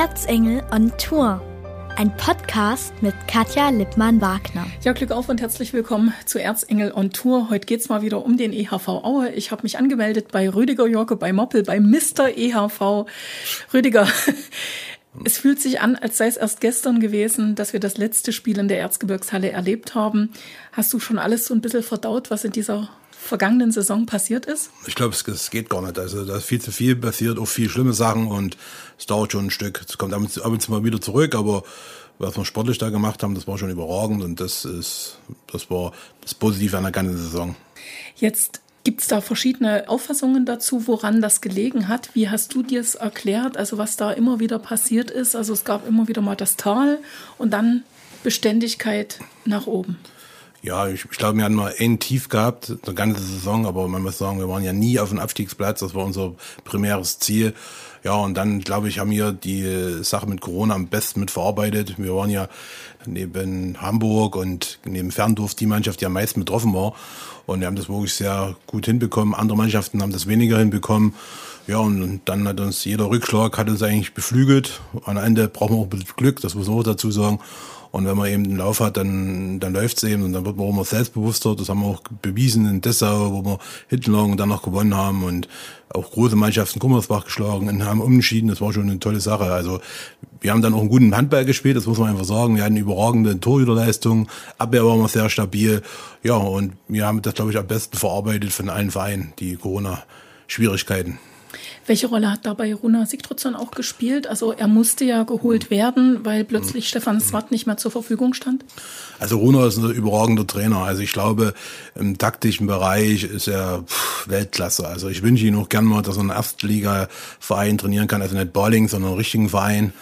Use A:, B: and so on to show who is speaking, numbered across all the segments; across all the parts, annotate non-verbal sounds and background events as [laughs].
A: Erzengel on Tour. Ein Podcast mit Katja Lippmann-Wagner.
B: Ja, Glück auf und herzlich willkommen zu Erzengel on Tour. Heute geht's mal wieder um den EHV Aue. Ich habe mich angemeldet bei Rüdiger Jorke, bei Moppel, bei Mr. EHV. Rüdiger, [laughs] es fühlt sich an, als sei es erst gestern gewesen, dass wir das letzte Spiel in der Erzgebirgshalle erlebt haben. Hast du schon alles so ein bisschen verdaut, was in dieser vergangenen Saison passiert ist?
C: Ich glaube, es, es, geht gar nicht. Also da ist viel zu viel passiert, auch viel schlimme Sachen und es dauert schon ein Stück. Es kommt ab und zu mal wieder zurück, aber was wir sportlich da gemacht haben, das war schon überragend und das ist, das war das Positive an der ganzen Saison.
B: Jetzt Gibt es da verschiedene Auffassungen dazu, woran das gelegen hat? Wie hast du dir es erklärt? Also was da immer wieder passiert ist? Also es gab immer wieder mal das Tal und dann Beständigkeit nach oben.
C: Ja, ich, ich glaube, wir hatten mal ein Tief gehabt, eine ganze Saison, aber man muss sagen, wir waren ja nie auf dem Abstiegsplatz, das war unser primäres Ziel. Ja, und dann, glaube ich, haben wir die Sache mit Corona am besten mitverarbeitet. Wir waren ja neben Hamburg und neben Ferndorf die Mannschaft, die am meisten betroffen war. Und wir haben das wirklich sehr gut hinbekommen. Andere Mannschaften haben das weniger hinbekommen. Ja, und dann hat uns jeder Rückschlag hat uns eigentlich beflügelt. Am Ende brauchen wir auch ein bisschen Glück, das muss man auch dazu sagen. Und wenn man eben den Lauf hat, dann, dann läuft's eben und dann wird man auch immer selbstbewusster. Das haben wir auch bewiesen in Dessau, wo wir Hittenlagen dann noch gewonnen haben und auch große Mannschaften Gummersbach geschlagen und haben umschieden. Das war schon eine tolle Sache. Also wir haben dann auch einen guten Handball gespielt, das muss man einfach sagen. Wir hatten überragende Torhüterleistung, Abwehr war immer sehr stabil. Ja, und wir haben das, glaube ich, am besten verarbeitet von allen Vereinen, die Corona-Schwierigkeiten.
B: Welche Rolle hat dabei Runa Sigtrudsson auch gespielt? Also er musste ja geholt werden, weil plötzlich mhm. Stefan Swat nicht mehr zur Verfügung stand.
C: Also Runa ist ein überragender Trainer. Also ich glaube, im taktischen Bereich ist er Weltklasse. Also ich wünsche ihm auch gern mal, dass er einen Erstliga-Verein trainieren kann. Also nicht Balling, sondern einen richtigen Verein.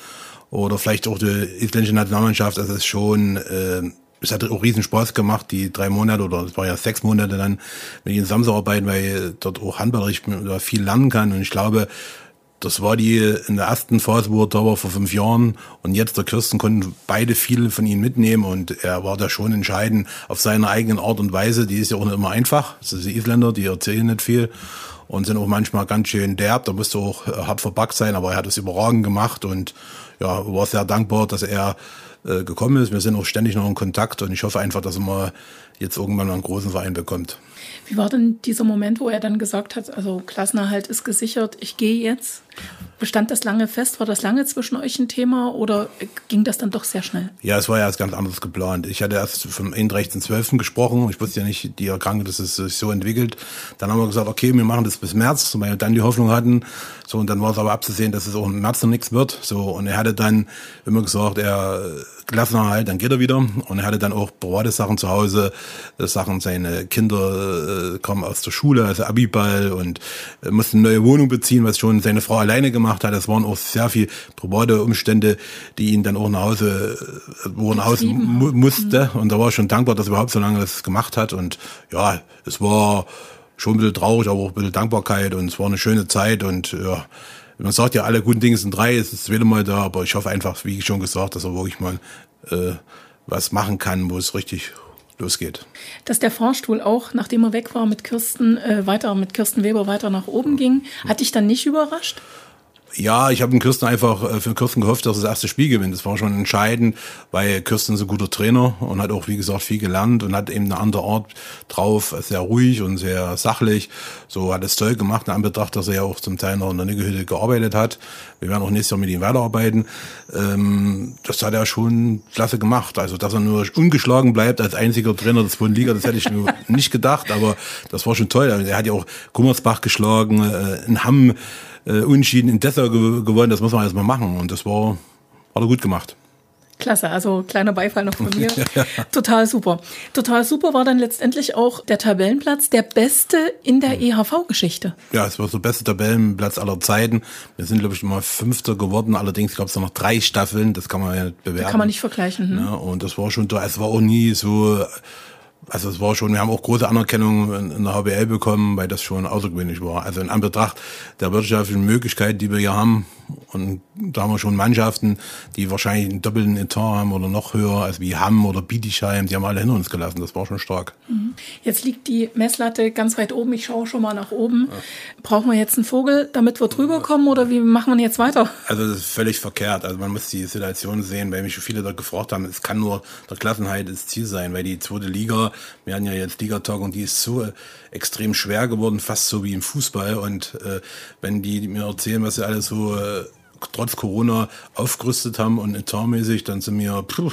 C: Oder vielleicht auch die isländische Nationalmannschaft. Das ist schon... Äh, es hat auch riesen Spaß gemacht, die drei Monate oder es war ja sechs Monate dann mit ihnen zusammenzuarbeiten, weil dort auch handballerisch viel lernen kann. Und ich glaube, das war die in der ersten Phase, wo er da war vor fünf Jahren. Und jetzt der Kirsten konnten beide viel von ihm mitnehmen und er war da schon entscheidend auf seine eigenen Art und Weise. Die ist ja auch nicht immer einfach. Das sind die Isländer, die erzählen nicht viel und sind auch manchmal ganz schön derb. Da musste auch hart verbackt sein, aber er hat es überragend gemacht und ja, war sehr dankbar, dass er äh, gekommen ist. Wir sind auch ständig noch in Kontakt und ich hoffe einfach, dass er mal jetzt irgendwann einen großen Verein bekommt.
B: Wie war denn dieser Moment, wo er dann gesagt hat, also Klassenerhalt ist gesichert, ich gehe jetzt? Bestand das lange fest? War das lange zwischen euch ein Thema oder ging das dann doch sehr schnell?
C: Ja, es war ja erst ganz anders geplant. Ich hatte erst vom 31.12. gesprochen. Ich wusste ja nicht, die Erkrankung, dass es sich so entwickelt. Dann haben wir gesagt, okay, wir machen das bis März, weil wir dann die Hoffnung hatten. So, und dann war es aber abzusehen, dass es auch im März noch nichts wird. So, und er hatte dann immer gesagt, er Klassenerhalt, dann geht er wieder. Und er hatte dann auch private Sachen zu Hause, Sachen, seine Kinder äh, kommen aus der Schule, also Abiball und äh, musste eine neue Wohnung beziehen, was schon seine Frau alleine gemacht hat. Das waren auch sehr viel private Umstände, die ihn dann auch nach Hause, äh, wo er nach Hause mu musste. Mhm. Und da war ich schon dankbar, dass er überhaupt so lange das gemacht hat. Und ja, es war schon ein bisschen traurig, aber auch ein bisschen Dankbarkeit und es war eine schöne Zeit und ja, man sagt ja, alle guten Dinge sind drei, es ist wieder mal da, aber ich hoffe einfach, wie schon gesagt, dass er wirklich mal äh, was machen kann, wo es richtig losgeht.
B: Dass der Fahrstuhl auch, nachdem er weg war mit Kirsten, äh, weiter mit Kirsten Weber weiter nach oben ging, hat dich dann nicht überrascht?
C: Ja, ich habe den Kirsten einfach äh, für Kirsten gehofft, dass er das erste Spiel gewinnt. Das war schon entscheidend, weil Kirsten ist ein guter Trainer und hat auch, wie gesagt, viel gelernt und hat eben eine andere Art drauf, sehr ruhig und sehr sachlich. So hat es toll gemacht, in Anbetracht, dass er ja auch zum Teil noch in der Niggehütte gearbeitet hat. Wir werden auch nächstes Jahr mit ihm weiterarbeiten. Ähm, das hat er schon klasse gemacht. Also, dass er nur ungeschlagen bleibt als einziger Trainer der zweiten Liga, das hätte ich nur [laughs] nicht gedacht, aber das war schon toll. Er hat ja auch Gummersbach geschlagen, äh, in Hamm äh, Unentschieden in Dessau ge gewonnen. Das muss man erstmal machen. Und das war, hat er gut gemacht.
B: Klasse, also kleiner Beifall noch von mir. [laughs] ja. Total super. Total super war dann letztendlich auch der Tabellenplatz, der beste in der EHV-Geschichte.
C: Ja, es war der beste Tabellenplatz aller Zeiten. Wir sind, glaube ich, immer Fünfter geworden. Allerdings gab es noch drei Staffeln, das kann man ja nicht bewerten.
B: kann man nicht vergleichen. Hm?
C: Ja, und das war schon, es war auch nie so also es war schon, wir haben auch große Anerkennung in der HBL bekommen, weil das schon außergewöhnlich war. Also in Anbetracht der wirtschaftlichen Möglichkeiten, die wir hier haben, Und da haben wir schon Mannschaften, die wahrscheinlich einen doppelten Etat haben oder noch höher, als wie Hamm oder Bietigheim, die haben alle hinter uns gelassen. Das war schon stark.
B: Mhm. Jetzt liegt die Messlatte ganz weit oben. Ich schaue schon mal nach oben. Brauchen wir jetzt einen Vogel, damit wir drüber kommen oder wie machen wir jetzt weiter?
C: Also das ist völlig verkehrt. Also man muss die Situation sehen, weil mich viele dort gefragt haben, es kann nur der Klassenheit das Ziel sein, weil die zweite Liga, wir hatten ja jetzt Ligatag und die ist so extrem schwer geworden, fast so wie im Fußball. Und äh, wenn die mir erzählen, was sie alles so äh, trotz Corona aufgerüstet haben und etatmäßig, dann sind wir puh,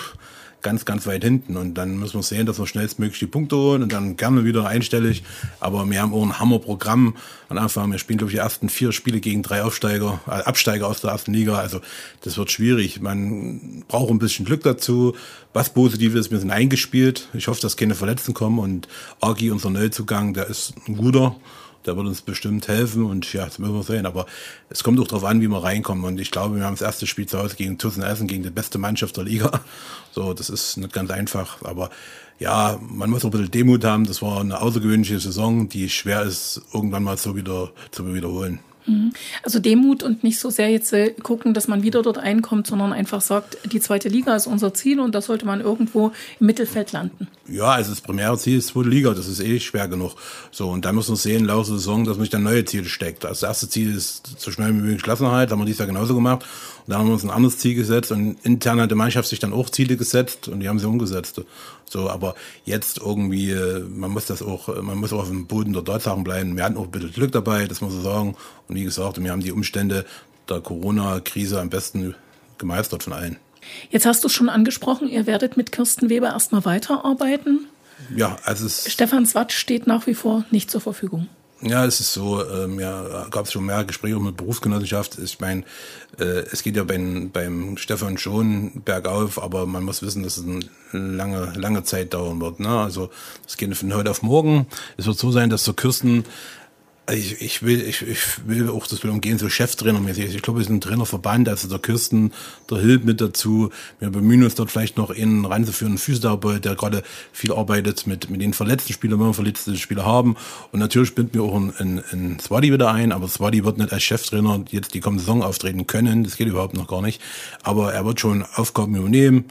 C: ganz, ganz weit hinten. Und dann müssen wir sehen, dass wir schnellstmöglich die Punkte holen und dann gerne wieder einstellig. Aber wir haben auch ein Hammerprogramm am Anfang. Wir spielen, glaube ich, die ersten vier Spiele gegen drei Aufsteiger, äh, Absteiger aus der ersten Liga. Also das wird schwierig. Man braucht ein bisschen Glück dazu. Was positiv ist, wir sind eingespielt. Ich hoffe, dass keine Verletzten kommen. Und Agi, unser Neuzugang, der ist ein guter der wird uns bestimmt helfen und ja, das müssen wir sehen. Aber es kommt auch darauf an, wie wir reinkommen. Und ich glaube, wir haben das erste Spiel zu Hause gegen Tussen Essen, gegen die beste Mannschaft der Liga. [laughs] So, das ist nicht ganz einfach. Aber ja, man muss auch ein bisschen Demut haben. Das war eine außergewöhnliche Saison, die schwer ist, irgendwann mal so wieder zu wiederholen.
B: Mhm. Also Demut und nicht so sehr jetzt äh, gucken, dass man wieder dort einkommt, sondern einfach sagt, die zweite Liga ist unser Ziel und da sollte man irgendwo im Mittelfeld landen.
C: Ja, also das primäre Ziel ist zweite Liga, das ist eh schwer genug. So, und da muss man sehen, der Saison, dass man sich dann neue Ziele steckt. Das erste Ziel ist so schnell wie möglich Klassenheit, haben wir dies Jahr genauso gemacht. Und dann haben wir uns ein anderes Ziel gesetzt und intern hat die Mannschaft sich dann auch Ziele gesetzt und die haben sie umgesetzt. So, aber jetzt irgendwie, äh, man muss das auch, man muss auch auf dem Boden der Tatsachen bleiben. Wir hatten auch ein bisschen Glück dabei, das muss man sagen. Und wie gesagt, wir haben die Umstände der Corona-Krise am besten gemeistert von allen.
B: Jetzt hast du schon angesprochen, ihr werdet mit Kirsten Weber erstmal weiterarbeiten.
C: Ja, also es
B: Stefan Swatsch steht nach wie vor nicht zur Verfügung.
C: Ja, es ist so, ähm, ja, gab es schon mehr Gespräche mit Berufsgenossenschaft. Ich meine, äh, es geht ja beim, beim Stefan schon bergauf, aber man muss wissen, dass es eine lange, lange Zeit dauern wird. Ne? Also es geht von heute auf morgen. Es wird so sein, dass zur Kirsten ich, ich will, ich, ich will auch das will umgehen, so Cheftrainermäßig. Ich glaube, wir sind ein Trainerverband, also der Kirsten, der hilft mit dazu. Wir bemühen uns dort vielleicht noch in reinzuführen, einen Physiotherapeut, der gerade viel arbeitet mit, mit den verletzten Spielern, wenn wir verletzte Spieler haben. Und natürlich binden wir auch einen, einen, einen Swadi wieder ein, aber Swadi wird nicht als Cheftrainer jetzt die kommende Saison auftreten können. Das geht überhaupt noch gar nicht. Aber er wird schon Aufgaben übernehmen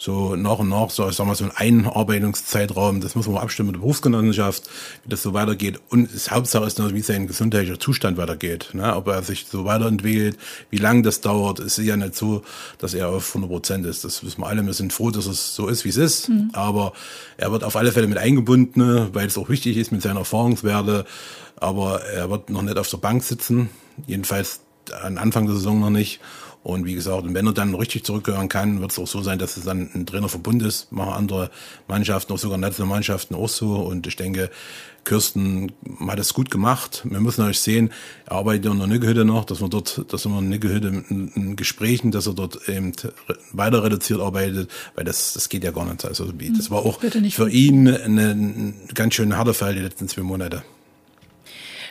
C: so nach und nach, so, ich sag mal, so ein Einarbeitungszeitraum, das muss man abstimmen mit der Berufsgenossenschaft, wie das so weitergeht. Und das Hauptsache ist noch, wie sein gesundheitlicher Zustand weitergeht, ne? ob er sich so weiterentwickelt, wie lange das dauert. Es ist ja nicht so, dass er auf 100 Prozent ist. Das wissen wir alle. Wir sind froh, dass es so ist, wie es ist. Mhm. Aber er wird auf alle Fälle mit eingebunden, ne? weil es auch wichtig ist mit seinen Erfahrungswerte. Aber er wird noch nicht auf der Bank sitzen. Jedenfalls an Anfang der Saison noch nicht. Und wie gesagt, wenn er dann richtig zurückgehören kann, wird es auch so sein, dass es dann ein Trainerverbund ist. Machen andere Mannschaften, auch sogar Nationalmannschaften auch so. Und ich denke, Kirsten hat es gut gemacht. Wir müssen natürlich sehen, er arbeitet in der Nickehütte noch, dass wir dort, dass wir in der Nickehütte in, in Gesprächen, dass er dort eben weiter reduziert arbeitet, weil das, das geht ja gar nicht. Also, das war auch für ihn eine, eine ganz schön harter Fall die letzten zwei Monate.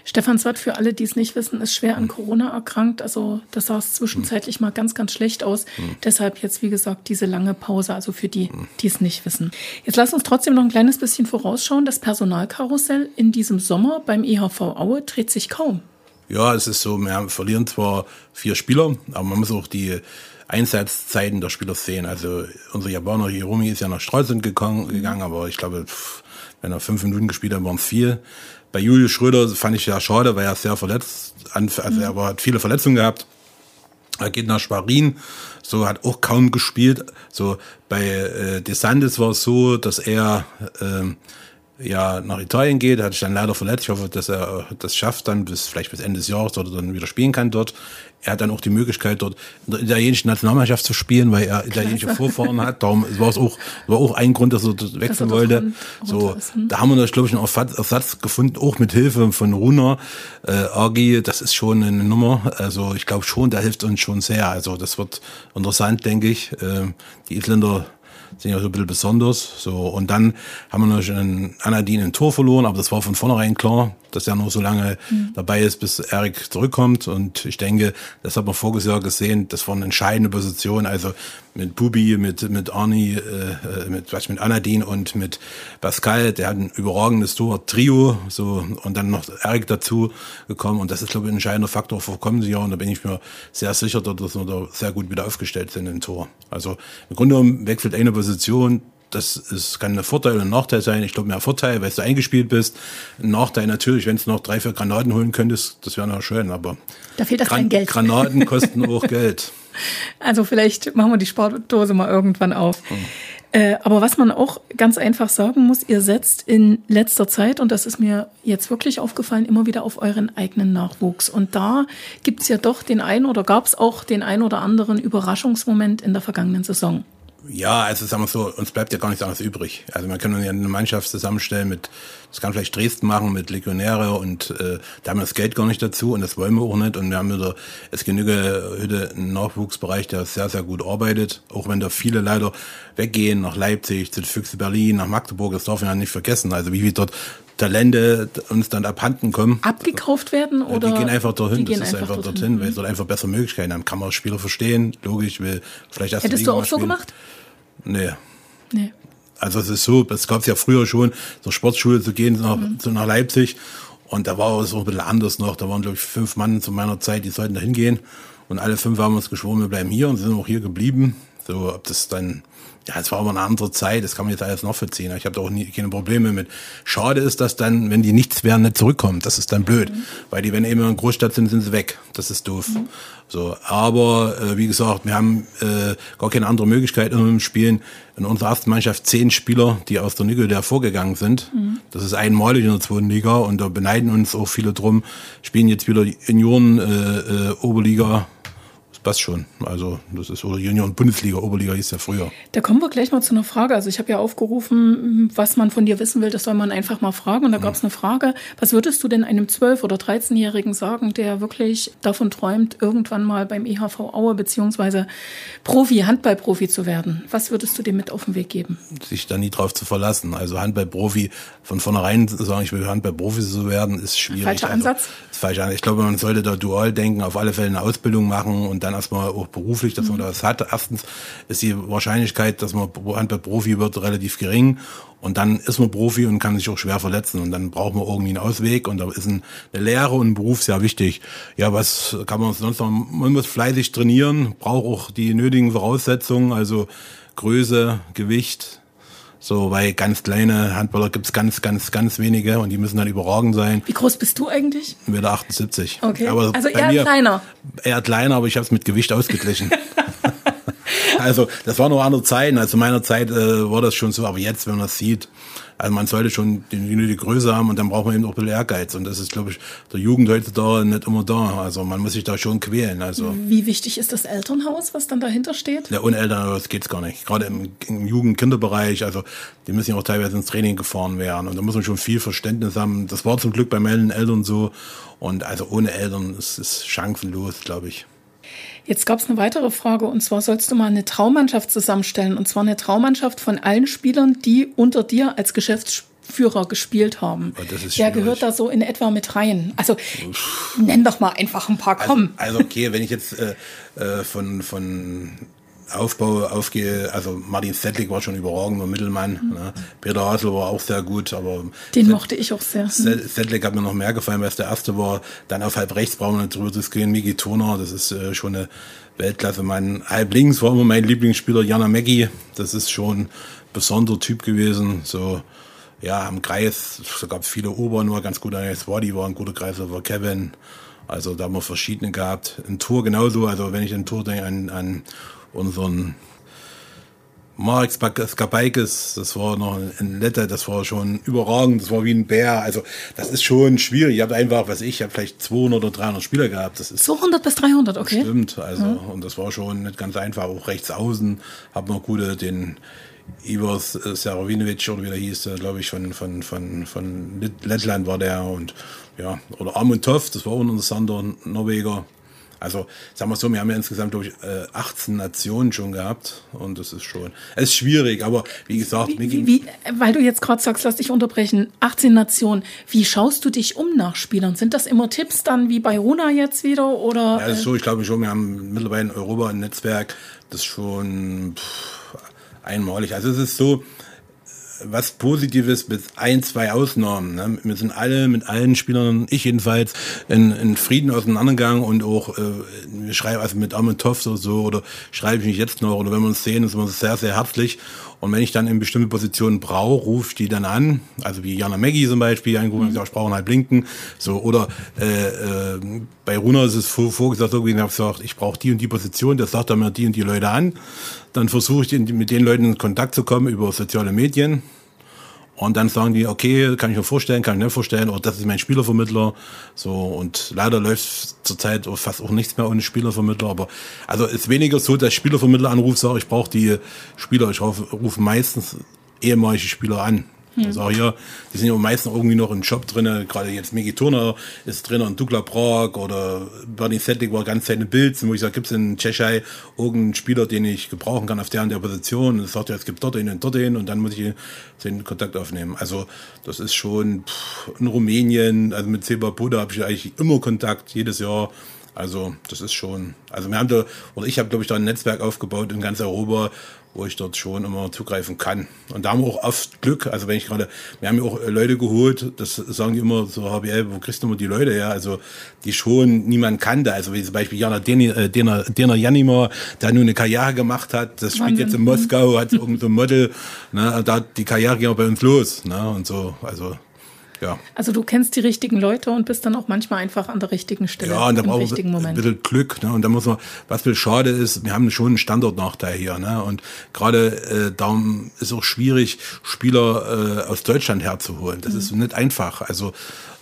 B: Stefan Swart, für alle, die es nicht wissen, ist schwer an Corona erkrankt. Also das sah zwischenzeitlich mal ganz, ganz schlecht aus. Mhm. Deshalb jetzt, wie gesagt, diese lange Pause, also für die, die es nicht wissen. Jetzt lass uns trotzdem noch ein kleines bisschen vorausschauen. Das Personalkarussell in diesem Sommer beim EHV Aue dreht sich kaum.
C: Ja, es ist so, wir verlieren zwar vier Spieler, aber man muss auch die Einsatzzeiten der Spieler sehen. Also unser Japaner Hiromi ist ja nach Stralsund gegangen, gegangen aber ich glaube, wenn er fünf Minuten gespielt hat, waren es vier. Bei Julius Schröder fand ich ja schade, weil er sehr verletzt, also er hat viele Verletzungen gehabt. Er geht nach Schwerin, so hat auch kaum gespielt. So bei äh, DeSantis war es so, dass er ähm, ja nach Italien geht, hat sich dann leider verletzt. Ich hoffe, dass er das schafft dann bis vielleicht bis Ende des Jahres oder dann wieder spielen kann dort. Er hat dann auch die Möglichkeit dort in der italienischen Nationalmannschaft zu spielen, weil er italienische Vorfahren hat. Darum war es auch war auch ein Grund, dass er dort wechseln wollte. So, hm. da haben wir glaube ich einen Ersatz gefunden, auch mit Hilfe von Runa äh, Agi. Das ist schon eine Nummer. Also ich glaube schon, der hilft uns schon sehr. Also das wird interessant, denke ich. Äh, die Isländer sind ja so ein bisschen besonders. So, und dann haben wir noch einen Anadin ein Tor verloren, aber das war von vornherein klar, dass er nur so lange mhm. dabei ist, bis Erik zurückkommt. Und ich denke, das hat man voriges Jahr gesehen, das war eine entscheidende Position. Also mit Bubi, mit, mit Arni, äh, mit, was, mit Anadin und mit Pascal, der hat ein überragendes Tor, Trio, so, und dann noch Erik dazu gekommen. Und das ist, glaube ich, ein entscheidender Faktor für kommende Jahr. Und da bin ich mir sehr sicher, dass wir da sehr gut wieder aufgestellt sind im Tor. Also im Grunde genommen wechselt eine Position, das ist, kann ein Vorteil und ein Nachteil sein. Ich glaube, mehr Vorteil, weil du eingespielt bist. Ein Nachteil natürlich, wenn du noch drei, vier Granaten holen könntest, das wäre noch schön, aber
B: da fehlt das Gran Geld.
C: Granaten [laughs] kosten auch Geld.
B: Also vielleicht machen wir die Spardose mal irgendwann auf. Hm. Äh, aber was man auch ganz einfach sagen muss, ihr setzt in letzter Zeit, und das ist mir jetzt wirklich aufgefallen, immer wieder auf euren eigenen Nachwuchs. Und da gibt's ja doch den einen oder gab's auch den einen oder anderen Überraschungsmoment in der vergangenen Saison.
C: Ja, also sagen wir so, uns bleibt ja gar nichts anderes übrig. Also man kann ja eine Mannschaft zusammenstellen mit, das kann vielleicht Dresden machen mit Legionäre und äh, da haben wir das Geld gar nicht dazu und das wollen wir auch nicht. Und wir haben wieder, es genüge heute einen Nachwuchsbereich, der sehr, sehr gut arbeitet, auch wenn da viele leider weggehen nach Leipzig, zu Füchse Berlin, nach Magdeburg, das darf man ja nicht vergessen. Also wie wir dort Talente uns dann abhanden kommen.
B: Abgekauft werden oder?
C: Die gehen einfach dorthin. Das ist einfach, einfach dorthin, dorthin, weil es dort einfach bessere Möglichkeiten haben. Kann man Spieler verstehen, logisch, will vielleicht erst
B: Hättest du auch so gemacht?
C: Nee. Nee. Also es ist so, es gab es ja früher schon, zur Sportschule zu gehen, nach, mhm. so nach Leipzig. Und da war es auch ein bisschen anders noch. Da waren, glaube ich, fünf Mann zu meiner Zeit, die sollten da hingehen. Und alle fünf haben uns geschworen, wir bleiben hier und sind auch hier geblieben. So, ob das dann ja, es war aber eine andere Zeit, das kann man jetzt alles noch verziehen. Ich habe da auch nie, keine Probleme mit. Schade ist, dass dann, wenn die nichts werden, nicht zurückkommen. Das ist dann blöd. Mhm. Weil die, wenn eben in Großstadt sind, sind sie weg. Das ist doof. Mhm. So, aber äh, wie gesagt, wir haben äh, gar keine andere Möglichkeit in dem Spielen. In unserer ersten Mannschaft zehn Spieler, die aus der Nico der vorgegangen sind. Mhm. Das ist einmalig in der zweiten Liga und da beneiden uns auch viele drum. Spielen jetzt wieder Junioren, äh, äh, Oberliga passt schon. Also das ist oder Junior und Bundesliga, Oberliga hieß ja früher.
B: Da kommen wir gleich mal zu einer Frage. Also ich habe ja aufgerufen, was man von dir wissen will, das soll man einfach mal fragen. Und da gab es eine Frage, was würdest du denn einem 12- oder 13-Jährigen sagen, der wirklich davon träumt, irgendwann mal beim EHV Aue beziehungsweise Profi, Handballprofi zu werden? Was würdest du dem mit auf den Weg geben?
C: Sich da nie drauf zu verlassen. Also Handballprofi von vornherein zu sagen, ich will Handballprofi zu werden, ist schwierig.
B: Falscher also, Ansatz?
C: Ist falsch. Ich glaube, man sollte da dual denken, auf alle Fälle eine Ausbildung machen und dann dann erstmal auch beruflich, dass man mhm. das hat. Erstens ist die Wahrscheinlichkeit, dass man Handball-Profi wird, relativ gering. Und dann ist man Profi und kann sich auch schwer verletzen. Und dann braucht man irgendwie einen Ausweg. Und da ist eine Lehre und ein Beruf sehr wichtig. Ja, was kann man sonst noch? Man muss fleißig trainieren, braucht auch die nötigen Voraussetzungen, also Größe, Gewicht, so, weil ganz kleine Handballer gibt's ganz, ganz, ganz wenige und die müssen dann überragend sein.
B: Wie groß bist du eigentlich?
C: 1,78 Meter. 78.
B: Okay. Aber also eher mir, kleiner.
C: Eher kleiner, aber ich habe es mit Gewicht ausgeglichen. [laughs] [laughs] also das war noch andere Zeiten. Also meiner Zeit äh, war das schon so, aber jetzt, wenn man das sieht, also man sollte schon die nötige Größe haben und dann braucht man eben auch ein bisschen Ehrgeiz. Und das ist, glaube ich, der Jugend heutzutage nicht immer da. Also man muss sich da schon quälen. Also
B: Wie wichtig ist das Elternhaus, was dann dahinter steht?
C: Ja, ohne Elternhaus geht's gar nicht. Gerade im, im Jugend-Kinderbereich, also die müssen ja auch teilweise ins Training gefahren werden. Und da muss man schon viel Verständnis haben. Das war zum Glück bei meinen Eltern so. Und also ohne Eltern ist es chancenlos, glaube ich.
B: Jetzt gab es eine weitere Frage und zwar sollst du mal eine Traummannschaft zusammenstellen und zwar eine Traummannschaft von allen Spielern, die unter dir als Geschäftsführer gespielt haben. Oh, Wer gehört da so in etwa mit rein? Also Uff. nenn doch mal einfach ein paar,
C: also, komm. Also, also okay, wenn ich jetzt äh, äh von, von Aufbau aufgehe, also Martin Sedlik war schon überragender Mittelmann. Mhm. Ne? Peter Hasel war auch sehr gut, aber
B: den Zed mochte ich auch sehr.
C: Sedlik hat mir noch mehr gefallen, weil es der erste war. Dann auf halb rechts brauchen wir nicht drüber diskutieren. Miki Turner, das ist äh, schon eine Weltklasse. Mein halb links war immer mein Lieblingsspieler Jana Meggi. Das ist schon ein besonderer Typ gewesen. So ja, am Kreis, da gab es viele Oberen, nur ganz gut. Swadi war ein guter Kreis, war Kevin. Also da haben wir verschiedene gehabt. Ein Tour genauso, also wenn ich ein Tour denke an, an unseren Mark Skabaikis, das war noch ein netter, das war schon überragend, das war wie ein Bär. Also das ist schon schwierig. Ich habe einfach, was ich, ich habe vielleicht 200 oder 300 Spieler gehabt. Das ist
B: 200 bis 300, okay.
C: Stimmt, also ja. und das war schon nicht ganz einfach. Auch rechts außen haben wir gute, den Ivers Serovinovic oder wie der hieß, glaube ich, von, von, von, von Lettland war der und ja, oder Amuntov, das war auch ein interessanter Norweger. Also sagen wir so, wir haben ja insgesamt durch äh, 18 Nationen schon gehabt und das ist schon, es ist schwierig, aber wie gesagt,
B: wie, wie, wie, weil du jetzt gerade sagst, lass dich unterbrechen, 18 Nationen, wie schaust du dich um nach Spielern? Sind das immer Tipps dann wie bei Runa jetzt wieder oder?
C: Ja, ist so, ich glaube schon, wir haben mittlerweile in Europa ein Netzwerk, das schon pff, einmalig. Also es ist so, was Positives bis ein, zwei Ausnahmen. Ne? Wir sind alle mit allen Spielern, ich jedenfalls, in, in Frieden auseinandergegangen und auch, äh, wir schreiben also mit Amentov so, so oder schreibe ich mich jetzt noch oder wenn wir uns sehen, ist man sehr, sehr herzlich. Und wenn ich dann in bestimmte Positionen brauche, rufe ich die dann an, also wie Jana Maggie zum Beispiel, angerufen, mhm. ich brauche halt blinken, so oder äh, äh, bei Runa ist es vorgesagt, irgendwie, ich habe gesagt, ich brauche die und die Position, das sagt er mir die und die Leute an. Dann versuche ich mit den Leuten in Kontakt zu kommen über soziale Medien. Und dann sagen die, okay, kann ich mir vorstellen, kann ich nicht vorstellen, oder das ist mein Spielervermittler. So, und leider läuft zurzeit fast auch nichts mehr ohne Spielervermittler. Aber also ist weniger so, dass Spielervermittler anruft, sage ich brauche die Spieler. Ich rufe meistens ehemalige Spieler an. Hm. Also auch hier, die sind ja meistens irgendwie noch im Job drin, gerade jetzt Migi Turner ist drin und Douglas Prag oder Bernie Settig war ganz seine Bild, wo ich sage, gibt es in Tschechei irgendeinen Spieler, den ich gebrauchen kann auf der und der Position und sagt ja, es gibt dort einen und dort einen und dann muss ich den Kontakt aufnehmen. Also das ist schon pff, in Rumänien, also mit Seba Buda habe ich eigentlich immer Kontakt, jedes Jahr. Also das ist schon, also wir haben da, oder ich habe glaube ich da ein Netzwerk aufgebaut in ganz Europa, wo ich dort schon immer zugreifen kann. Und da haben wir auch oft Glück. Also wenn ich gerade, wir haben ja auch Leute geholt, das sagen die immer so, HBL, wo kriegst du immer die Leute her? Also die schon niemand kannte. Also wie zum Beispiel Jana Dena, äh, Dena, Dena Janima, der nun eine Karriere gemacht hat, das spielt jetzt in Moskau, hat irgendein so Model, ne, da hat die Karriere ging auch bei uns los. Ne, und so, also ja.
B: Also du kennst die richtigen Leute und bist dann auch manchmal einfach an der richtigen Stelle.
C: Ja, und da braucht man ein bisschen Glück. Ne? Und da muss man, was viel schade ist, wir haben schon einen Standortnachteil hier. Ne? Und gerade äh, darum ist auch schwierig, Spieler äh, aus Deutschland herzuholen. Das mhm. ist nicht einfach. Also,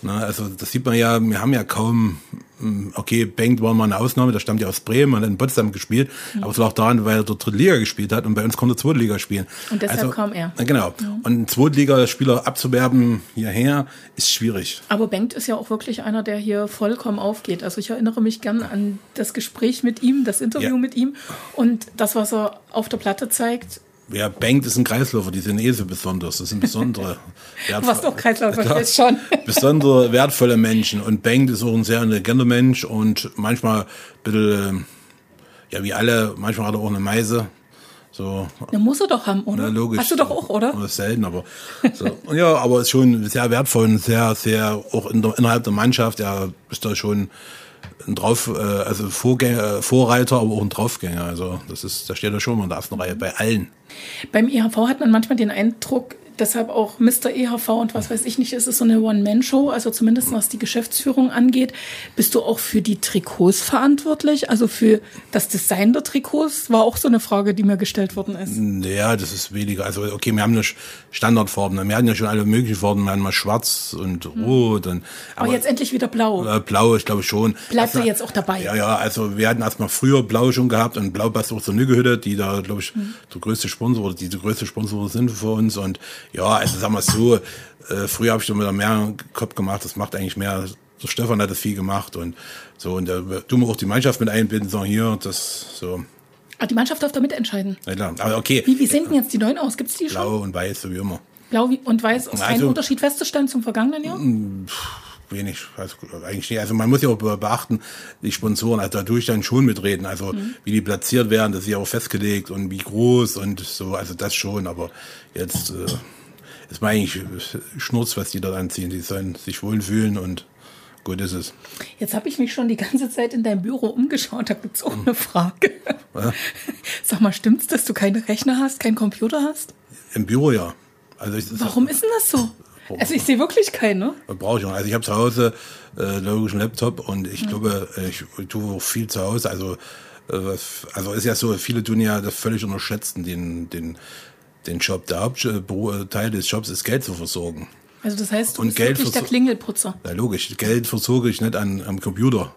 C: ne, also das sieht man ja, wir haben ja kaum hm, okay, Bengt war mal eine Ausnahme, der stammt ja aus Bremen und hat in Potsdam gespielt, mhm. aber es lag daran, weil er dort dritte Liga gespielt hat und bei uns konnte er zweite Liga spielen.
B: Und deshalb also, kam er.
C: Genau. Mhm. Und einen Zweitligaspieler abzuwerben hierher ist schwierig.
B: Aber Bengt ist ja auch wirklich einer, der hier vollkommen aufgeht. Also ich erinnere mich gern an das Gespräch mit ihm, das Interview ja. mit ihm und das, was er auf der Platte zeigt,
C: Wer bankt, ist ein Kreisläufer, die sind eh so besonders. Das sind besondere. [laughs]
B: Was doch Kreisläufer ist schon. [laughs]
C: besondere, wertvolle Menschen. Und bankt ist auch ein sehr intelligenter Mensch und manchmal ein bisschen, äh, ja, wie alle, manchmal hat er auch eine Meise. So.
B: Ja, muss er doch haben, oder? Ja,
C: logisch.
B: Hast du doch auch, oder?
C: Das ist selten, aber so. ja, aber ist schon sehr wertvoll und sehr, sehr auch in der, innerhalb der Mannschaft. Ja, ist da schon ein Drauf, äh, also Vorgänger, Vorreiter, aber auch ein Draufgänger. Also das ist, da steht er schon mal in der ersten Reihe bei allen.
B: Beim EHV hat man manchmal den Eindruck, deshalb auch Mr. EHV und was weiß ich nicht, ist es so eine One-Man-Show, also zumindest was die Geschäftsführung angeht. Bist du auch für die Trikots verantwortlich? Also für das Design der Trikots war auch so eine Frage, die mir gestellt worden ist.
C: Ja, das ist weniger. Also okay, wir haben ja Standardfarben. Wir hatten ja schon alle möglichen Farben, wir hatten mal schwarz und hm. rot. Und,
B: aber, aber, jetzt endlich wieder blau.
C: Äh, blau, ich glaube schon.
B: Bleibt also, jetzt auch dabei?
C: Ja, ja, also wir hatten erstmal früher blau schon gehabt und blau passt auch zur Nüggehütte, die da, glaube ich, hm. der größte Sponsor oder die, die größte Sponsor sind für uns. Und ja, also sagen wir es so, äh, früher habe ich da mehr Kopf gemacht, das macht eigentlich mehr, so Stefan hat das viel gemacht und so, und da tun wir auch die Mannschaft mit einbinden, sagen hier, das so.
B: Ah, die Mannschaft darf da mitentscheiden.
C: Ja, klar. Aber okay.
B: Wie, wie sehen denn jetzt die neuen aus? Gibt es die
C: schon? Blau und weiß, so wie immer.
B: Blau und weiß, ist also, kein Unterschied festzustellen zum vergangenen Jahr?
C: Mm, wenig, also eigentlich nicht. Also man muss ja auch beachten, die Sponsoren, also dadurch dann schon mitreden, also mhm. wie die platziert werden, das ist ja auch festgelegt und wie groß und so, also das schon, aber jetzt äh, ist mir eigentlich Schnurz, was die dort anziehen. Die sollen sich wohlfühlen und gut ist es.
B: Jetzt habe ich mich schon die ganze Zeit in deinem Büro umgeschaut, da gibt es auch eine Frage. Ja. Sag mal, stimmt's, dass du keine Rechner hast, keinen Computer hast?
C: Im Büro ja.
B: Also ich, Warum ist denn das so? Also ich sehe wirklich keinen, ne?
C: Brauche ich auch. Also ich habe zu Hause äh, logischen Laptop und ich ja. glaube, ich, ich tue auch viel zu Hause. Also äh, also ist ja so, viele tun ja das völlig unterschätzen, den, den, den Job. Der Hauptteil des Jobs ist Geld zu versorgen.
B: Also das heißt, du und bist Geld wirklich der Klingelputzer.
C: Ja, logisch. Geld versorge ich nicht an, am Computer.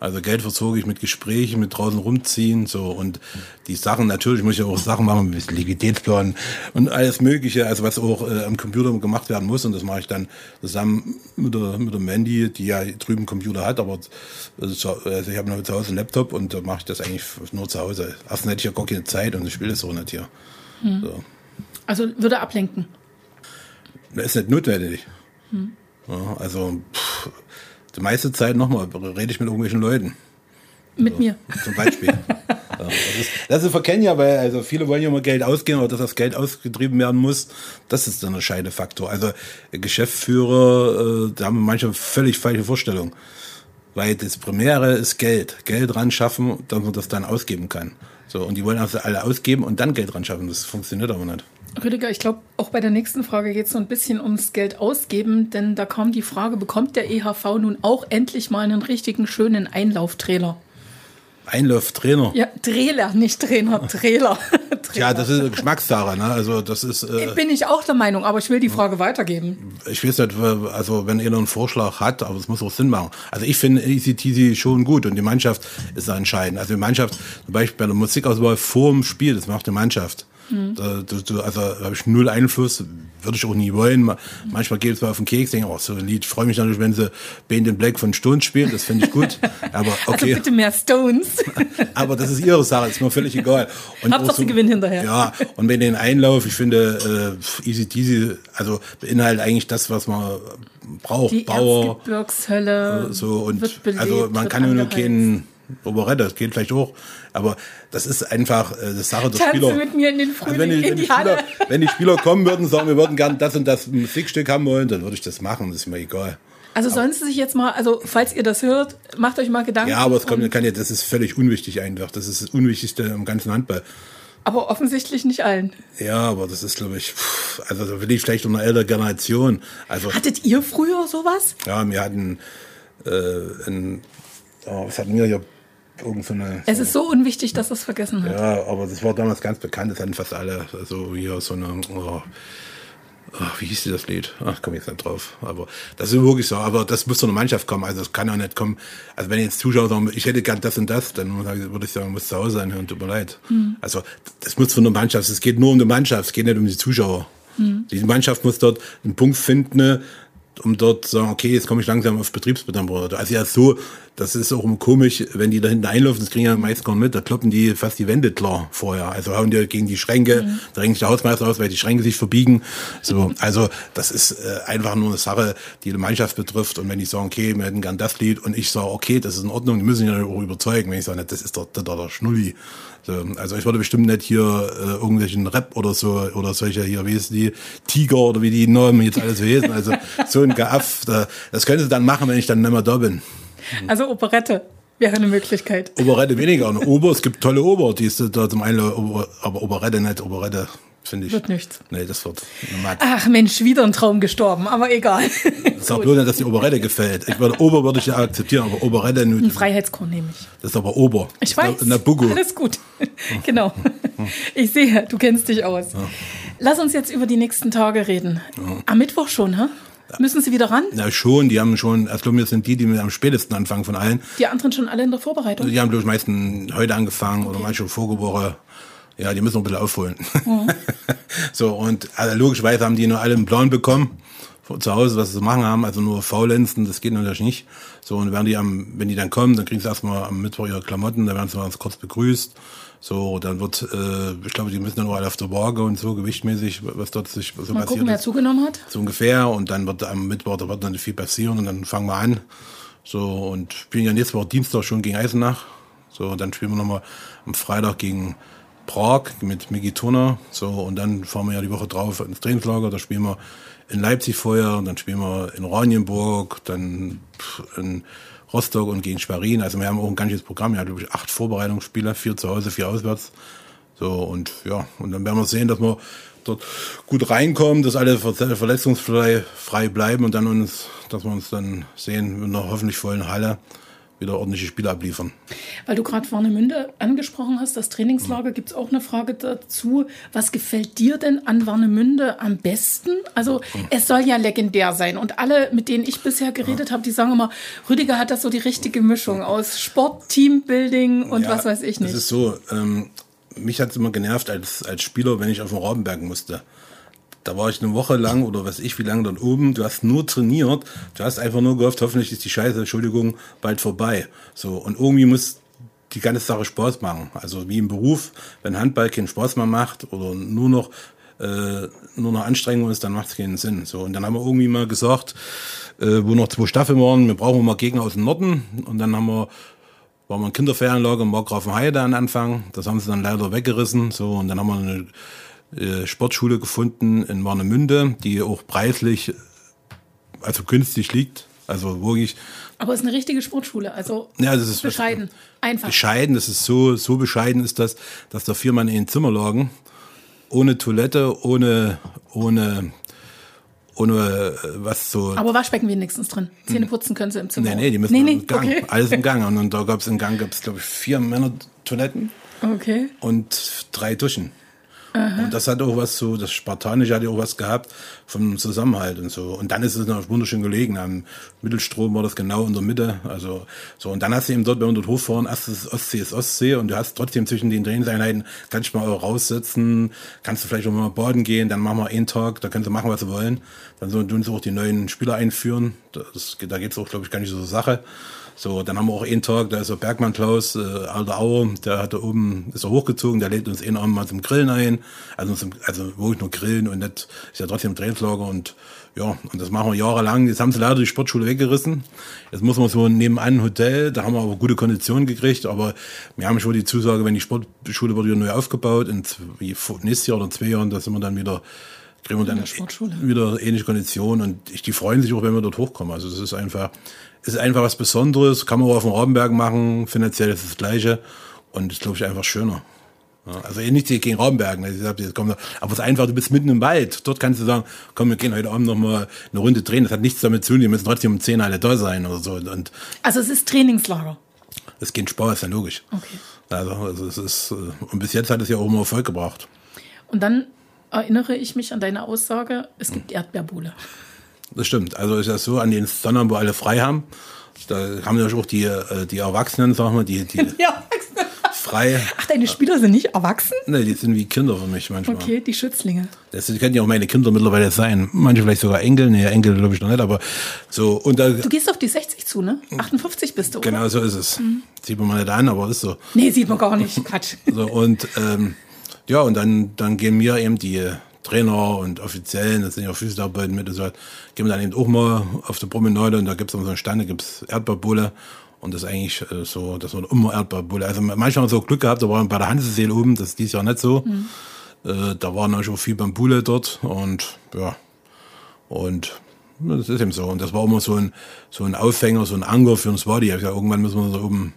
C: Also Geld verzog ich mit Gesprächen, mit draußen rumziehen, so und die Sachen, natürlich muss ich auch Sachen machen, mit Liquiditätsplan und alles Mögliche, also was auch äh, am Computer gemacht werden muss und das mache ich dann zusammen mit der, mit der Mandy, die ja drüben Computer hat, aber also ich habe noch zu Hause einen Laptop und da mache ich das eigentlich nur zu Hause. Erstens hätte ich ja gar keine Zeit und ich spiele das auch nicht hier.
B: Hm. So. Also würde ablenken.
C: Das ist nicht notwendig. Hm. Ja, also pff, die meiste Zeit nochmal rede ich mit irgendwelchen Leuten.
B: Mit so, mir.
C: Zum Beispiel. [laughs] ja, das, ist, das ist verkennen ja, weil also viele wollen ja immer Geld ausgeben, aber dass das Geld ausgetrieben werden muss, das ist dann der Faktor. Also Geschäftsführer, äh, da haben manche völlig falsche Vorstellungen. Weil das Primäre ist Geld. Geld ran schaffen, dass man das dann ausgeben kann. So, und die wollen also alle ausgeben und dann Geld ran schaffen. Das funktioniert aber nicht.
B: Rüdiger, ich glaube, auch bei der nächsten Frage geht es so ein bisschen ums Geld ausgeben, denn da kam die Frage, bekommt der EHV nun auch endlich mal einen richtigen schönen Einlauftrailer?
C: Einlauftrainer.
B: Ja, Trailer, nicht Trainer, [laughs] Trailer.
C: ja, das ist Geschmackssache. Ne? Also das ist. Äh,
B: Bin ich auch der Meinung, aber ich will die Frage weitergeben.
C: Ich weiß nicht, also wenn ihr einen Vorschlag hat, aber es muss auch Sinn machen. Also ich finde ECTC schon gut und die Mannschaft ist da entscheidend. Also die Mannschaft, zum Beispiel bei der Musikauswahl vor dem Spiel, das macht die Mannschaft. Mhm. Da, da, also da habe ich null Einfluss, würde ich auch nie wollen. Manchmal geht es mal auf den Keks, denke, oh, so ein Lied, freue mich natürlich, wenn sie Band in Black von Stones spielen, das finde ich gut. [laughs] Aber
B: okay. Also bitte mehr Stones. [laughs]
C: Aber das ist ihre Sache, ist mir völlig egal.
B: Und Hauptsache so, sie gewinnen hinterher.
C: Ja, und wenn den Einlauf, ich finde, äh, Easy Teasy, also beinhaltet eigentlich das, was man braucht.
B: Die
C: Bauer.
B: Erzgebirgshölle
C: äh, so und also man kann ja nur keinen Oberette, das geht vielleicht auch, aber das ist einfach äh, das Sache der
B: Tanze
C: Spieler.
B: mit mir in den Frühling,
C: also wenn, die,
B: wenn, die
C: Spieler, wenn die Spieler kommen würden und sagen, wir würden gerne das und das Musikstück haben wollen, dann würde ich das machen, das ist mir egal.
B: Also sollen Sie sich jetzt mal, also falls ihr das hört, macht euch mal Gedanken.
C: Ja, aber es kommt, kann ja, das ist völlig unwichtig einfach. Das ist das Unwichtigste im ganzen Handball.
B: Aber offensichtlich nicht allen.
C: Ja, aber das ist, glaube ich, also da will ich vielleicht um eine ältere Generation. Also,
B: Hattet ihr früher sowas?
C: Ja, wir hatten äh, ein, oh, was hatten wir hier? Irgend so eine,
B: es ist so unwichtig, dass es vergessen hat.
C: Ja, aber das war damals ganz bekannt. Das hatten fast alle. Also hier so eine. Oh, Ach, wie hieß das Lied? Ach, komme ich nicht drauf. Aber das ist wirklich so. Aber das muss von der Mannschaft kommen. Also das kann auch nicht kommen. Also wenn jetzt Zuschauer sagen, ich hätte gern das und das, dann würde ich sagen, muss zu Hause sein. Tut mir leid. Hm. Also das muss von der Mannschaft. Es geht nur um die Mannschaft. Es geht nicht um die Zuschauer. Hm. Die Mannschaft muss dort einen Punkt finden, um dort zu sagen, okay, jetzt komme ich langsam auf Betriebsbetrieb. Also ja so, das ist auch komisch, wenn die da hinten einlaufen, das kriegen ja meist gar nicht mit, da kloppen die fast die Wände klar vorher. Also hauen die gegen die Schränke, mhm. drängen sich der Hausmeister aus, weil die Schränke sich verbiegen. So, also das ist äh, einfach nur eine Sache, die die Mannschaft betrifft. Und wenn die sagen, okay, wir hätten gern das Lied und ich sage, okay, das ist in Ordnung, die müssen ja auch überzeugen. Wenn ich sage, das ist der, der, der Schnulli. So, also ich würde bestimmt nicht hier äh, irgendwelchen Rap oder so oder solche hier, wie ist die, Tiger oder wie die Namen jetzt alles lesen. Also so ein Gaff, das können sie dann machen, wenn ich dann nicht mehr da bin.
B: Also Operette wäre eine Möglichkeit.
C: Operette weniger. Eine Ober, es gibt tolle Ober, die ist da zum einen, aber Operette nicht, Operette finde ich.
B: Wird nichts.
C: Nee, das wird.
B: Ach Mensch, wieder ein Traum gestorben, aber egal.
C: Sag bloß nicht, dass die Oberette gefällt. Ich würde Ober würde ich ja akzeptieren, aber Oberette
B: Ein Freiheitskorn nehme ich.
C: Das ist aber Ober.
B: Ich weiß.
C: Nabucco.
B: Alles gut. genau. Ich sehe, du kennst dich aus. Ja. Lass uns jetzt über die nächsten Tage reden. Ja. Am Mittwoch schon, hä? Müssen Sie wieder ran?
C: Na schon, die haben schon, also wir sind die, die am spätesten anfangen von allen.
B: Die anderen schon alle in der Vorbereitung?
C: Die haben, glaube ich, meistens heute angefangen okay. oder manche vorige Woche. Ja, die müssen noch ein bisschen aufholen. Mhm. [laughs] so, und also logischerweise haben die nur alle einen Plan bekommen zu Hause, was sie zu machen haben, also nur faulenzen, das geht natürlich nicht. So, und werden die am, wenn die dann kommen, dann kriegen sie erstmal am Mittwoch ihre Klamotten, dann werden sie mal ganz kurz begrüßt. So, dann wird, äh, ich glaube, die müssen dann auch alle auf der Waage und so, gewichtmäßig, was dort sich so
B: mal
C: passiert
B: gucken, wer zugenommen hat.
C: So ungefähr. Und dann wird am Mittwoch, da wird dann viel passieren und dann fangen wir an. So, und spielen ja nächste Woche Dienstag schon gegen Eisenach. So, und dann spielen wir nochmal am Freitag gegen Prag mit Migi Turner. So, und dann fahren wir ja die Woche drauf ins Trainingslager. Da spielen wir in Leipzig vorher dann spielen wir in Oranienburg, dann in Rostock und gegen Schwerin. Also wir haben auch ein ganzes Programm. Wir haben, glaube ich, acht Vorbereitungsspieler, vier zu Hause, vier auswärts. So, und ja, und dann werden wir sehen, dass wir dort gut reinkommen, dass alle verletzungsfrei frei bleiben und dann uns, dass wir uns dann sehen mit einer hoffentlich vollen Halle. Wieder ordentliche Spiele abliefern.
B: Weil du gerade Warnemünde angesprochen hast, das Trainingslager, gibt es auch eine Frage dazu. Was gefällt dir denn an Warnemünde am besten? Also es soll ja legendär sein und alle, mit denen ich bisher geredet habe, die sagen immer, Rüdiger hat das so die richtige Mischung aus Sport, Teambuilding und
C: Ja,
B: was weiß ich
C: Das
B: nicht.
C: ist so, ähm, mich hat es immer genervt als, als Spieler, wenn ich auf den Raubenberg musste. Da war ich eine Woche lang oder was ich wie lange dort oben. Du hast nur trainiert. Du hast einfach nur gehofft, hoffentlich ist die Scheiße, Entschuldigung, bald vorbei. So. Und irgendwie muss die ganze Sache Spaß machen. Also wie im Beruf, wenn Handball keinen Spaß mehr macht oder nur noch, äh, nur noch Anstrengung ist, dann macht es keinen Sinn. So. Und dann haben wir irgendwie mal gesagt, äh, wo noch zwei Staffeln waren, wir brauchen mal Gegner aus dem Norden. Und dann haben wir waren wir in Kinderferienlager in Markgrafenheide am Anfang. Das haben sie dann leider weggerissen. So, und dann haben wir eine äh, Sportschule gefunden in Warnemünde, die auch preislich, also günstig liegt. Also wirklich,
B: Aber es ist eine richtige Sportschule, also
C: ja, das ist
B: bescheiden, einfach.
C: bescheiden. Das ist so, so bescheiden ist das, dass da vier Mann in ein Zimmer lagen. Ohne Toilette, ohne, ohne, ohne äh, was so.
B: Aber Waschbecken wenigstens drin. Zähne putzen können sie im Zimmer.
C: Nee, nee, die müssen
B: nee, nee,
C: im Gang.
B: Okay.
C: Alles im [laughs] Gang. Und, und da gab es im Gang, gab's, glaube ich, vier Männertoiletten.
B: okay.
C: und drei Duschen. Und das hat auch was so, das Spartanische hat ja auch was gehabt vom Zusammenhalt und so. Und dann ist es noch wunderschön gelegen. Am Mittelstrom war das genau in der Mitte. Also so. Und dann hast du eben dort, wir dort hochfahren, erstes Ostsee ist Ostsee und du hast trotzdem zwischen den Trainingseinheiten, kannst du mal auch raussitzen, kannst du vielleicht auch mal baden gehen, dann machen wir einen Tag, da kannst du machen, was sie wollen. Dann sollen tun sie auch die neuen Spieler einführen. Das, da geht's auch, glaube ich, gar nicht so zur Sache. So, dann haben wir auch einen Tag, da ist der Bergmann Klaus, äh, alter Auer, der hat da oben, ist er hochgezogen, der lädt uns einen Abend mal zum Grillen ein. Also, zum, also wirklich nur grillen und nicht, ist ja trotzdem Trainingslager und ja, und das machen wir jahrelang. Jetzt haben sie leider die Sportschule weggerissen. Jetzt muss man so nebenan ein Hotel, da haben wir aber gute Konditionen gekriegt, aber wir haben schon die Zusage, wenn die Sportschule wird wieder neu aufgebaut, in nächstes Jahr oder zwei Jahren, da sind wir dann wieder, kriegen wir dann wieder ähnliche Konditionen und ich, die freuen sich auch, wenn wir dort hochkommen. Also das ist einfach, ist einfach was Besonderes, kann man auch auf dem Rabenberg machen, finanziell ist das Gleiche und ist, glaube ich, einfach schöner. Ja, also eh nichts gegen Rabenberg, ne? Aber es ist einfach, du bist mitten im Wald. Dort kannst du sagen, komm, wir gehen heute Abend noch mal eine Runde drehen. Das hat nichts damit zu tun, die müssen trotzdem um 10 alle da sein oder so. Und
B: Also es ist Trainingslager.
C: das geht Spaß, ist ja logisch.
B: Okay.
C: Also, also es ist, äh, und bis jetzt hat es ja auch immer Erfolg gebracht.
B: Und dann erinnere ich mich an deine Aussage, es gibt Erdbeerbohle.
C: Das stimmt. Also ist das so, an den Sonnern, wo alle frei haben, da haben ja auch die, äh, die Erwachsenen, sagen wir, die, die [laughs]
B: Ja.
C: frei,
B: Ach, deine Spieler sind nicht erwachsen?
C: ne, die sind wie Kinder für mich manchmal.
B: Okay, die Schützlinge.
C: Das können ja auch meine Kinder mittlerweile sein. Manche vielleicht sogar Enkel, nee, Enkel glaube ich noch nicht, aber so, und da,
B: Du gehst auf die 60 zu, ne? 58 bist du, oder?
C: genau so ist es. Sieht man mal nicht an, aber ist so.
B: Nee, sieht man gar nicht. Quatsch.
C: So, und ähm, ja, und dann, dann gehen mir eben die Trainer und Offiziellen, das sind ja Physiotherapeuten mit, und so, gehen wir dann eben auch mal auf der Promenade und da gibt's dann so einen Stand, da gibt's Erdbeerbulle und das ist eigentlich äh, so, dass man immer Erdbeerbulle, also manchmal haben wir so Glück gehabt, da waren bei der Hanseseel oben, das ist dieses Jahr nicht so, äh, da waren auch schon viel Bambule dort und ja, und das ist eben so. Und das war immer so ein, so ein Aufhänger, so ein Anker für uns Body. Ich hab gesagt, irgendwann müssen wir so oben,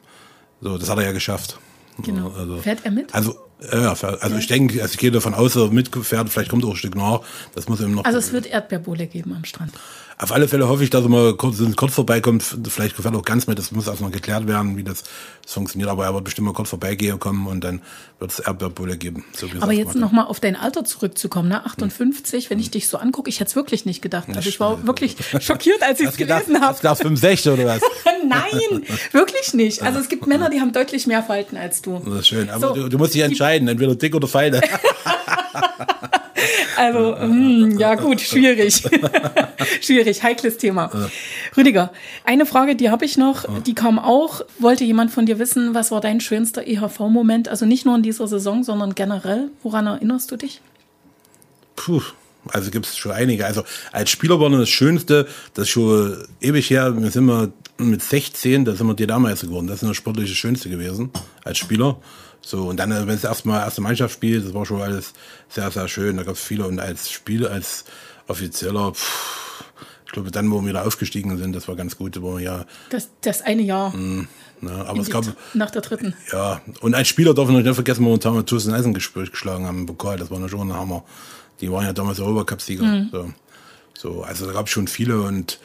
C: so, das hat er ja geschafft.
B: Genau.
C: Also,
B: Fährt er mit?
C: also, ja, also ich denke, also ich gehe davon aus, er mitfährt, vielleicht kommt auch ein Stück nach. Das muss eben noch.
B: Also es wird Erdbeerbohle geben am Strand.
C: Auf alle Fälle hoffe ich, dass er mal kurz, kurz vorbeikommt. Vielleicht gefällt auch ganz mit. Das muss erstmal geklärt werden, wie das, das funktioniert. Aber er wird bestimmt mal kurz vorbeigehen kommen und dann wird es Erdbeerbulle geben. So
B: Aber jetzt
C: mal-
B: nochmal auf dein Alter zurückzukommen, ne? 58, wenn ich dich so angucke, ich hätte es wirklich nicht gedacht. Also ich war wirklich schockiert, als ich es gelesen habe.
C: gedacht 65 oder was? [laughs]
B: Nein, wirklich nicht. Also es gibt Männer, die haben deutlich mehr Falten als du.
C: Das ist schön. Aber
B: So.
C: du, du musst dich entscheiden, entweder dick oder feine. [laughs] [laughs]
B: Also, mm, ja gut, schwierig. [laughs] schwierig, heikles Thema. Rüdiger, eine Frage, die habe ich noch, die kam auch. Wollte jemand von dir wissen, was war dein schönster EHV-Moment? Also nicht nur in dieser Saison, sondern generell. Woran erinnerst du dich?
C: Puh, also gibt es schon einige. Also als Spieler war das Schönste, das ist schon ewig her, wir sind mal mit 16, da sind wir DDR-Meister geworden. Das ist das sportliche Schönste gewesen als Spieler. So, und dann, wenn es erstmal erste Mannschaft spielt, das war schon alles sehr, sehr schön. Da gab es viele. Und als Spieler, als Offizieller, pff, ich glaube, dann, wo wir wieder aufgestiegen sind, das war ganz gut, wo wir ja,
B: Das, das eine Jahr
C: ne, aber
B: in
C: es gab,
B: nach der dritten.
C: ja, und als Spieler darf man nicht vergessen, momentan wir Tussen Eisen geschlagen haben im Pokal, das war noch schon ein Hammer. Die waren ja damals Europacup-Sieger. So. so, also da gab es schon viele und,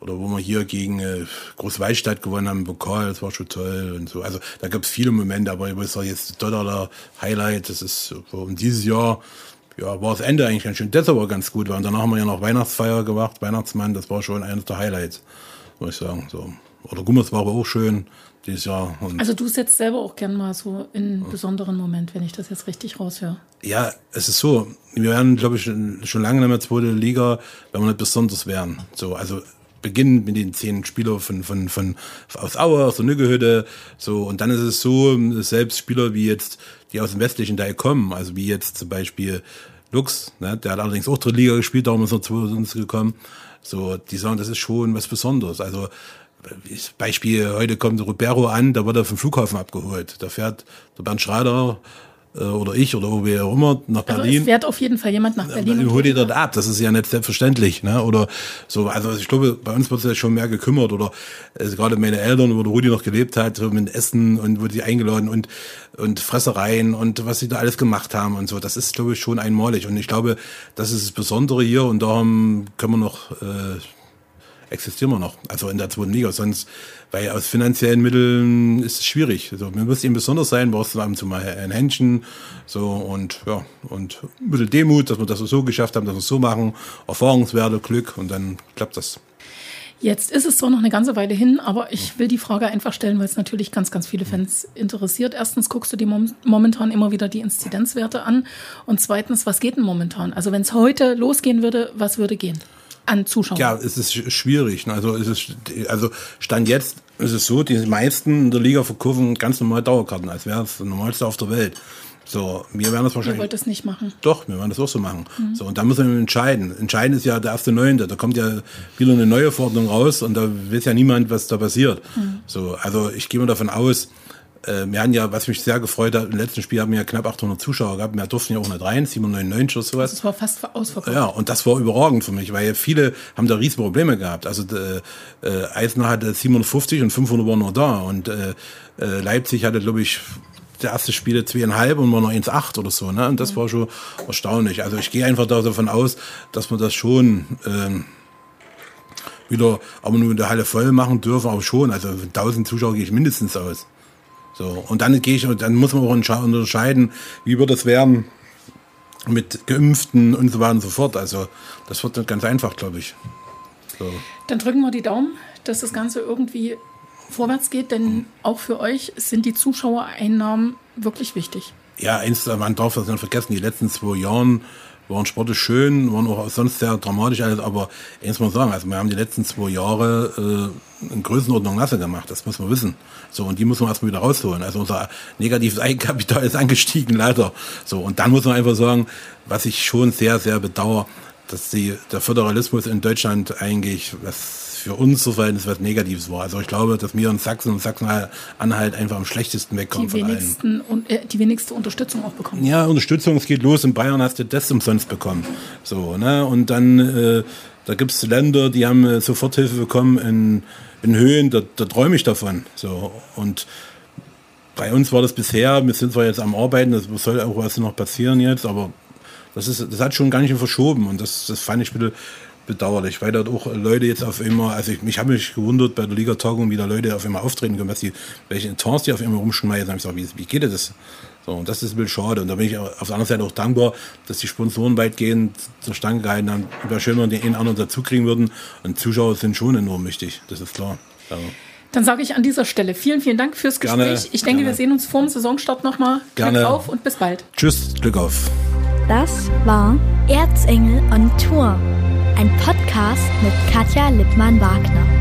C: oder wo wir hier gegen äh, Großwaldstadt gewonnen haben, Pokal, das war schon toll und so. Also da gab es viele Momente, aber ich weiß jetzt totaler Highlight, das ist um dieses Jahr, ja, war das Ende eigentlich ganz schön. Das aber ganz gut, weil danach haben wir ja noch Weihnachtsfeier gemacht, Weihnachtsmann, das war schon eines der Highlights, muss ich sagen. So. Oder Gummers war aber auch schön dieses Jahr.
B: Und also du setzt selber auch gern mal so in einen besonderen Moment, wenn ich das jetzt richtig raushöre.
C: Ja, es ist so. Wir werden, glaube ich, schon lange in der zweiten Liga, wenn wir nicht besonders wären. So, also beginnen mit den zehn Spielern von, von, von, aus Aue, aus der Nüggehütte, so, und dann ist es so, selbst Spieler wie jetzt, die aus dem westlichen Teil kommen, also wie jetzt zum Beispiel Lux, ne, der hat allerdings auch dritte Liga gespielt, darum ist er zu uns gekommen, so, die sagen, das ist schon was Besonderes, also, Beispiel, heute kommt Rubero an, da wird er vom Flughafen abgeholt. Da fährt der Bernd Schrader oder ich oder wo wir auch immer nach Berlin. Also es
B: fährt auf jeden Fall jemand nach Berlin.
C: Und holt die dort ab. Das ist ja nicht selbstverständlich. Ne? Oder so. Also ich glaube, bei uns wird sich schon mehr gekümmert. Oder also gerade meine Eltern, wo der Rudi noch gelebt hat, mit Essen und wo die eingeladen und und Fressereien und was sie da alles gemacht haben und so. Das ist, glaube ich, schon einmalig. Und ich glaube, das ist das Besondere hier. Und darum können wir noch äh, existieren wir noch. Also in der zweiten Liga. Sonst, weil aus finanziellen Mitteln ist es schwierig. Also man muss eben besonders sein, brauchst du ab und mal ein Händchen. So und ja, und ein bisschen Demut, dass wir das so geschafft haben, dass wir es so machen, Erfahrungswerte, Glück und dann klappt das.
B: Jetzt ist es zwar noch eine ganze Weile hin, aber ich will die Frage einfach stellen, weil es natürlich ganz, ganz viele Fans interessiert. Erstens guckst du dir momentan immer wieder die Inzidenzwerte an und zweitens, was geht denn momentan? Also wenn es heute losgehen würde, was würde gehen? An Zuschauern?
C: Ja, es ist schwierig. Also es ist, also Stand jetzt ist es so, die meisten in der Liga verkaufen ganz normal Dauerkarten, als wäre es das Normalste auf der Welt. So, wir werden das wahrscheinlich.
B: Ihr wollt das nicht machen?
C: Doch, wir werden das auch so machen. Mhm. So, und da müssen wir entscheiden. Entscheidend ist ja der erste Neunte. Da kommt ja wieder eine neue Verordnung raus und da weiß ja niemand, was da passiert. Mhm. So, also ich gehe mal davon aus, äh, wir hatten ja, was mich sehr gefreut hat, im letzten Spiel haben wir ja knapp 800 Zuschauer gehabt. Wir durften ja auch nicht rein, 799 oder sowas.
B: Das war fast ausverkauft.
C: Ja, und das war überragend für mich, weil viele haben da riesige Probleme gehabt. Also äh, äh Eisner hatte 750 und 500 waren noch da. Und äh, äh, Leipzig hatte, glaube ich, der erste Spiele zweieinhalb und war noch 1,8 oder so. Ne? Und das mhm. war schon erstaunlich. Also ich gehe einfach davon aus, dass man das schon... Ähm, wieder, aber nur in der Halle voll machen dürfen, aber schon. Also 1000 Zuschauer gehe ich mindestens aus. So, und dann gehe ich, dann muss man auch unterscheiden, wie wird es werden mit Geimpften und so weiter und so fort. Also das wird nicht ganz einfach, glaube ich.
B: So. Dann drücken wir die Daumen, dass das Ganze irgendwie vorwärts geht, denn auch für euch sind die Zuschauereinnahmen wirklich wichtig.
C: Ja, eins, man darf das nicht vergessen, die letzten zwei Jahren waren sportlich schön, waren auch sonst sehr dramatisch alles, aber eins muss man sagen, also wir haben die letzten zwei Jahre äh, in Größenordnung Nasse gemacht, das muss man wissen. So, und die muss man erstmal wieder rausholen. Also unser negatives [laughs] Eigenkapital ist angestiegen, leider. So, und dann muss man einfach sagen, was ich schon sehr, sehr bedauere, dass die, der Föderalismus in Deutschland eigentlich, was für uns so Verhältnis was Negatives war. Also ich glaube, dass wir in Sachsen und Sachsen-Anhalt einfach am schlechtesten wegkommen
B: die wenigsten, und, äh, die wenigste Unterstützung auch bekommen.
C: Ja, Unterstützung, es geht los. In Bayern hast du das umsonst bekommen. So, ne? Und dann, äh, da gibt es Länder, die haben äh, Soforthilfe bekommen in, in Höhen, da, da träume ich davon. So, und bei uns war das bisher, wir sind zwar jetzt am Arbeiten, das soll auch was noch passieren jetzt, aber das, ist, das hat schon gar nicht verschoben und das, das fand ich ein bisschen bedauerlich, weil dort auch Leute jetzt auf immer, also ich, mich habe mich gewundert bei der Ligatagung, wie da Leute auf immer auftreten können, was die, welche Tons die auf immer rumschmeißen. Da habe ich gesagt, wie, wie geht das? So, und das ist ein bisschen schade. Und da bin ich auf der anderen Seite auch dankbar, dass die Sponsoren weitgehend zur Stange gehalten haben. Wäre schön, wenn die einen anderen dazu kriegen würden. Und Zuschauer sind schon enorm wichtig, das ist klar.
B: Also. Dann sage ich an dieser Stelle vielen, vielen Dank fürs Gespräch. Gerne, ich denke, gerne. wir sehen uns vor dem Saisonstart nochmal. Glück auf und bis bald.
C: Tschüss, Glück auf.
A: Das war Erzengel on Tour ein Podcast mit Katja Lippmann-Wagner.